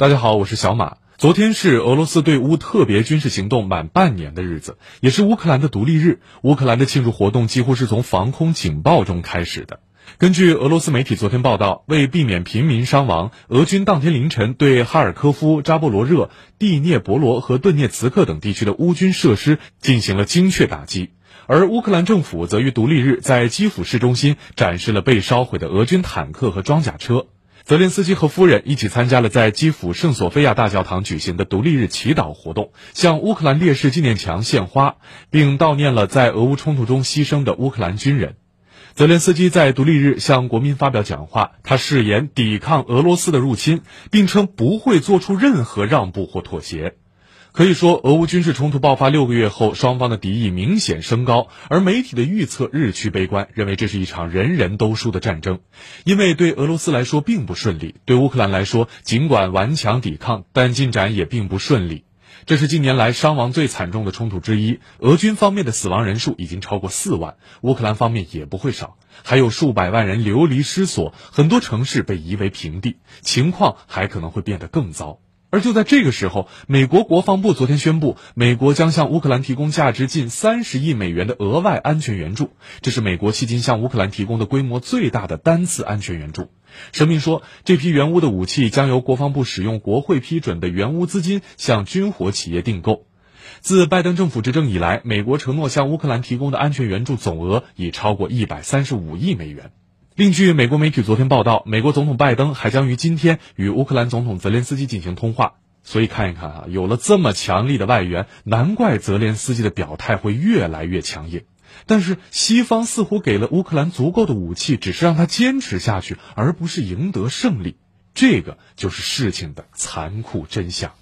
大家好，我是小马。昨天是俄罗斯对乌特别军事行动满半年的日子，也是乌克兰的独立日。乌克兰的庆祝活动几乎是从防空警报中开始的。根据俄罗斯媒体昨天报道，为避免平民伤亡，俄军当天凌晨对哈尔科夫、扎波罗热、蒂涅博罗和顿涅茨克等地区的乌军设施进行了精确打击。而乌克兰政府则于独立日在基辅市中心展示了被烧毁的俄军坦克和装甲车。泽连斯基和夫人一起参加了在基辅圣索菲亚大教堂举行的独立日祈祷活动，向乌克兰烈士纪念墙献花，并悼念了在俄乌冲突中牺牲的乌克兰军人。泽连斯基在独立日向国民发表讲话，他誓言抵抗俄罗斯的入侵，并称不会做出任何让步或妥协。可以说，俄乌军事冲突爆发六个月后，双方的敌意明显升高，而媒体的预测日趋悲观，认为这是一场人人都输的战争。因为对俄罗斯来说并不顺利，对乌克兰来说，尽管顽强抵抗，但进展也并不顺利。这是近年来伤亡最惨重的冲突之一。俄军方面的死亡人数已经超过四万，乌克兰方面也不会少，还有数百万人流离失所，很多城市被夷为平地，情况还可能会变得更糟。而就在这个时候，美国国防部昨天宣布，美国将向乌克兰提供价值近三十亿美元的额外安全援助，这是美国迄今向乌克兰提供的规模最大的单次安全援助。声明说，这批援乌的武器将由国防部使用国会批准的援乌资金向军火企业订购。自拜登政府执政以来，美国承诺向乌克兰提供的安全援助总额已超过一百三十五亿美元。另据美国媒体昨天报道，美国总统拜登还将于今天与乌克兰总统泽连斯基进行通话。所以看一看啊，有了这么强力的外援，难怪泽连斯基的表态会越来越强硬。但是西方似乎给了乌克兰足够的武器，只是让他坚持下去，而不是赢得胜利。这个就是事情的残酷真相。